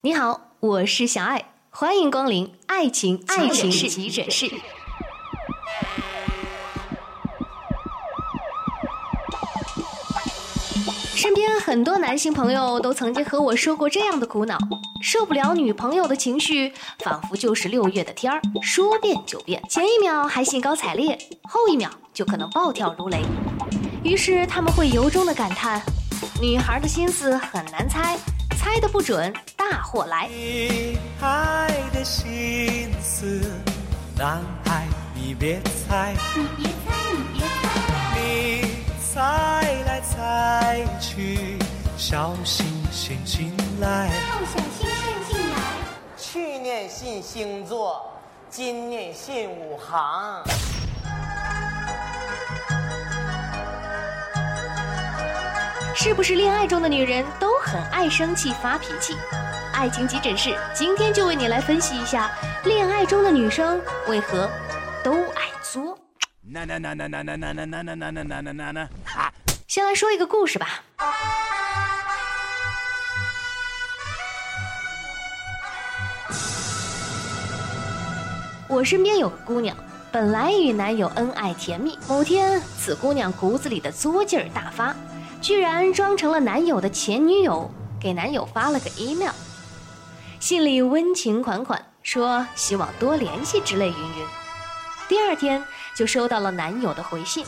你好，我是小爱，欢迎光临爱情爱情急诊室。身边很多男性朋友都曾经和我说过这样的苦恼：受不了女朋友的情绪，仿佛就是六月的天儿，说变就变。前一秒还兴高采烈，后一秒就可能暴跳如雷。于是他们会由衷的感叹：女孩的心思很难猜，猜的不准，大祸来。女孩的心思，男孩你别猜，你别猜，你别猜，你猜来猜去，小心先进来。要小心慎进来。去年信星座，今年信五行。是不是恋爱中的女人都很爱生气发脾气？爱情急诊室今天就为你来分析一下，恋爱中的女生为何都爱作。那那那那那那那那那那那那那那那哈！先来说一个故事吧。我身边有个姑娘，本来与男友恩爱甜蜜，某天此姑娘骨子里的作劲儿大发，居然装成了男友的前女友，给男友发了个 email，信里温情款款，说希望多联系之类云云。第二天就收到了男友的回信，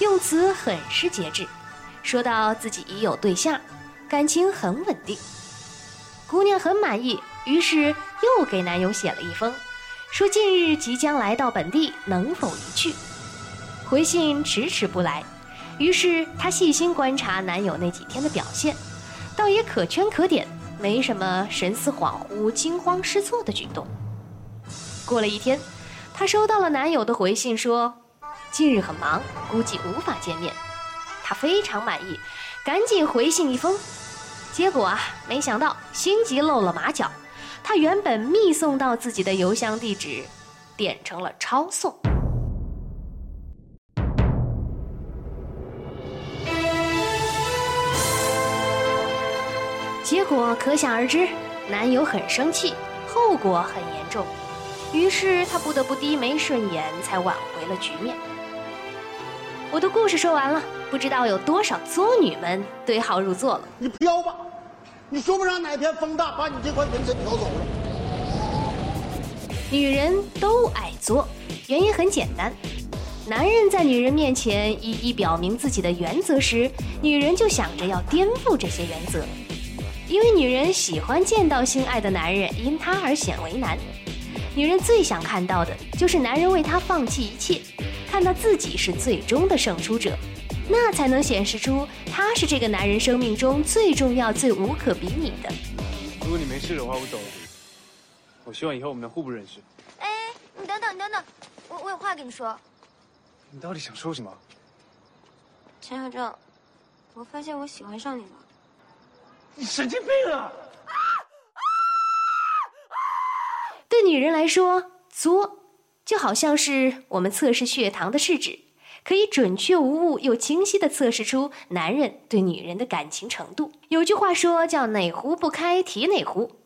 用词很是节制，说到自己已有对象，感情很稳定。姑娘很满意，于是又给男友写了一封，说近日即将来到本地，能否一去？回信迟迟不来，于是她细心观察男友那几天的表现，倒也可圈可点，没什么神思恍惚、惊慌失措的举动。过了一天，她收到了男友的回信，说近日很忙，估计无法见面。她非常满意，赶紧回信一封。结果啊，没想到心急露了马脚，她原本密送到自己的邮箱地址，点成了抄送。结果可想而知，男友很生气，后果很严重。于是他不得不低眉顺眼，才挽回了局面。我的故事说完了，不知道有多少作女们对号入座了。你飘吧，你说不上哪天风大把你这块人参飘走了。女人都爱作，原因很简单。男人在女人面前一一表明自己的原则时，女人就想着要颠覆这些原则，因为女人喜欢见到心爱的男人因她而显为难。女人最想看到的就是男人为她放弃一切，看到自己是最终的胜出者，那才能显示出她是这个男人生命中最重要、最无可比拟的。如果你没事的话，我走了。我希望以后我们能互不认识。哎，你等等，你等等，我我有话跟你说。你到底想说什么？陈小正，我发现我喜欢上你了。你神经病啊！对女人来说，作就好像是我们测试血糖的试纸，可以准确无误又清晰的测试出男人对女人的感情程度。有句话说叫“哪壶不开提哪壶”，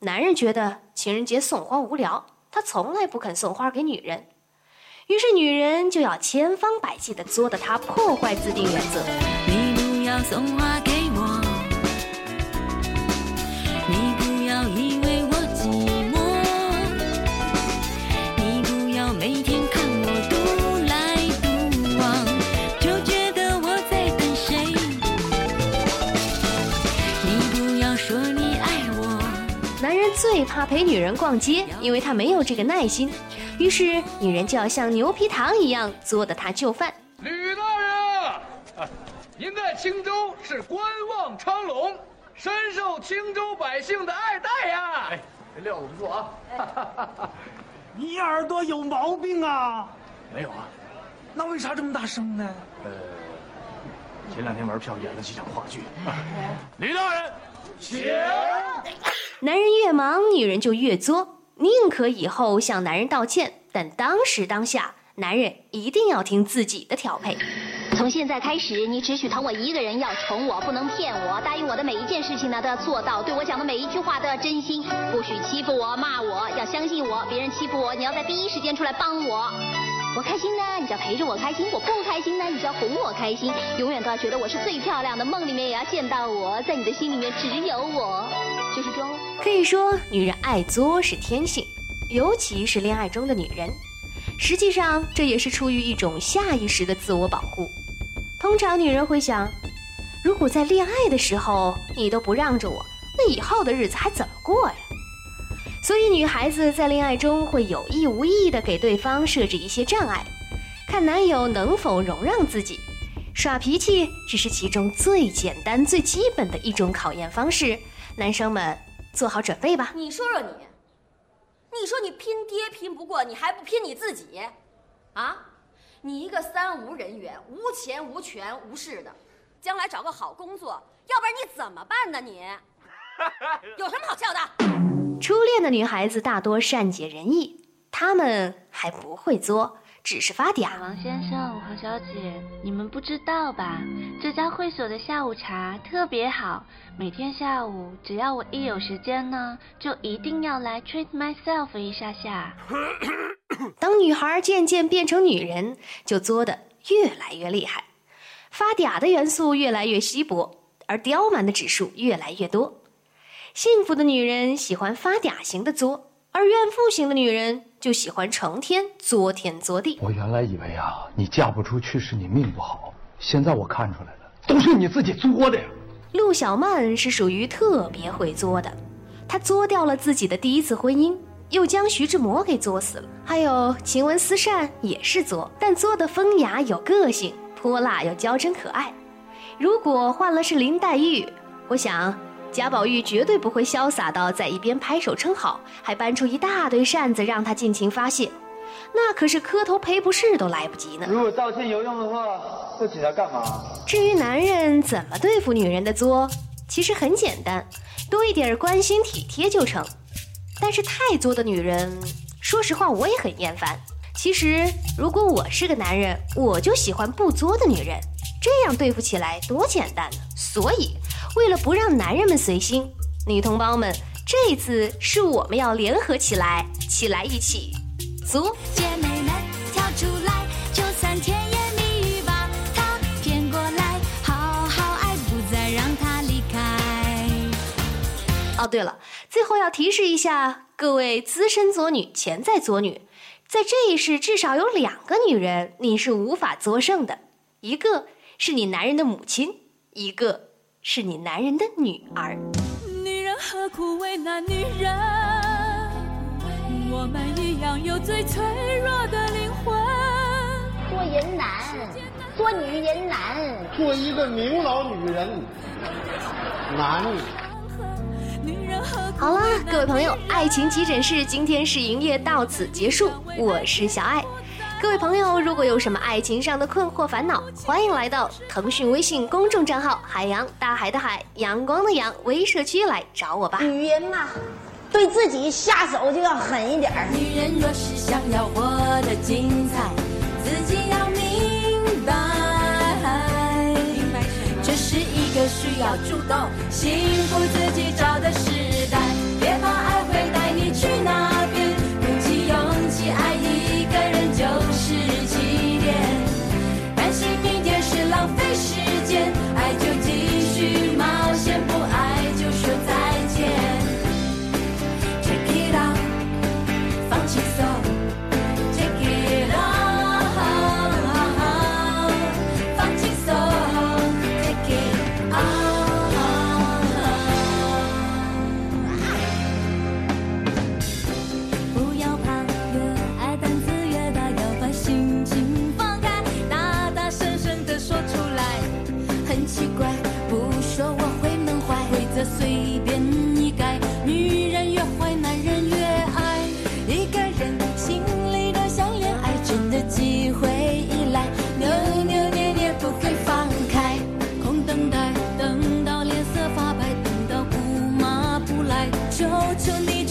男人觉得情人节送花无聊，他从来不肯送花给女人，于是女人就要千方百计的作的他破坏自定原则。你不要送花给最怕陪女人逛街，因为他没有这个耐心，于是女人就要像牛皮糖一样作的他就范。吕大人，啊您在青州是官望昌隆，深受青州百姓的爱戴呀。哎，这料子不错啊。你耳朵有毛病啊！没有啊，那为啥这么大声呢？呃，前两天玩票演了几场话剧。吕大人，请。男人越忙，女人就越作，宁可以后向男人道歉，但当时当下，男人一定要听自己的调配。从现在开始，你只许疼我一个人，要宠我，不能骗我。答应我的每一件事情呢，都要做到。对我讲的每一句话都要真心，不许欺负我、骂我，要相信我。别人欺负我，你要在第一时间出来帮我。我开心呢，你就要陪着我开心；我不开心呢，你就要哄我开心。永远都要觉得我是最漂亮的，梦里面也要见到我，在你的心里面只有我，就是这样。可以说，女人爱作是天性，尤其是恋爱中的女人。实际上，这也是出于一种下意识的自我保护。通常，女人会想，如果在恋爱的时候你都不让着我，那以后的日子还怎么过呀？所以，女孩子在恋爱中会有意无意地给对方设置一些障碍，看男友能否容让自己。耍脾气只是其中最简单、最基本的一种考验方式。男生们，做好准备吧。你说说你，你说你拼爹拼不过，你还不拼你自己？啊，你一个三无人员，无钱无权无势的，将来找个好工作，要不然你怎么办呢？你 有什么好笑的？初恋的女孩子大多善解人意，她们还不会作，只是发嗲。王先生、何小姐，你们不知道吧？这家会所的下午茶特别好，每天下午只要我一有时间呢，就一定要来 treat myself 一下下。当女孩渐渐变成女人，就作的越来越厉害，发嗲的元素越来越稀薄，而刁蛮的指数越来越多。幸福的女人喜欢发嗲型的作，而怨妇型的女人就喜欢成天作天作地。我原来以为啊，你嫁不出去是你命不好，现在我看出来了，都是你自己作的呀。陆小曼是属于特别会作的，她作掉了自己的第一次婚姻，又将徐志摩给作死了。还有晴雯思善也是作，但作的风雅有个性，泼辣又娇嗔可爱。如果换了是林黛玉，我想。贾宝玉绝对不会潇洒到在一边拍手称好，还搬出一大堆扇子让他尽情发泄，那可是磕头赔不是都来不及呢。如果道歉有用的话，要警察干嘛？至于男人怎么对付女人的作，其实很简单，多一点关心体贴就成。但是太作的女人，说实话我也很厌烦。其实如果我是个男人，我就喜欢不作的女人，这样对付起来多简单呢。所以。为了不让男人们随心，女同胞们，这次是我们要联合起来，起来一起作。姐妹们跳出来，就算甜言蜜语把他骗过来，好好爱，不再让他离开。哦，对了，最后要提示一下各位资深作女、潜在作女，在这一世至少有两个女人你是无法作胜的，一个是你男人的母亲，一个。是你男人的女儿。女人何苦为难女人？我们一样有最脆弱的灵魂。做人难，做女人难，做一个明老女人难。好了，各位朋友，爱情急诊室今天是营业到此结束，我是小爱。各位朋友，如果有什么爱情上的困惑烦恼，欢迎来到腾讯微信公众账号“海洋大海的海阳光的阳”微社区来找我吧。女人嘛，对自己下手就要狠一点女人若是想要活得精彩，自己要明白，这是一个需要主动幸福自己找的时 to till me.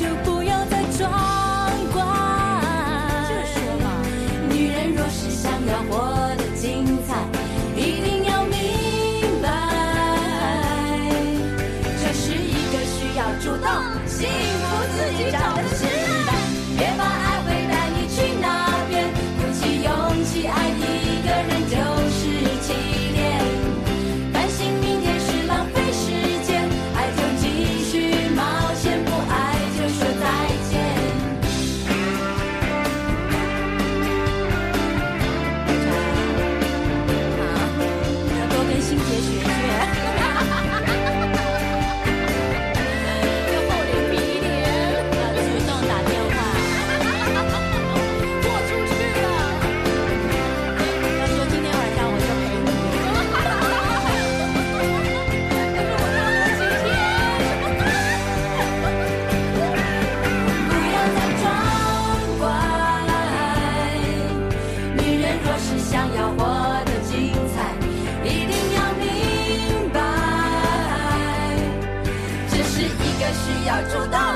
而主动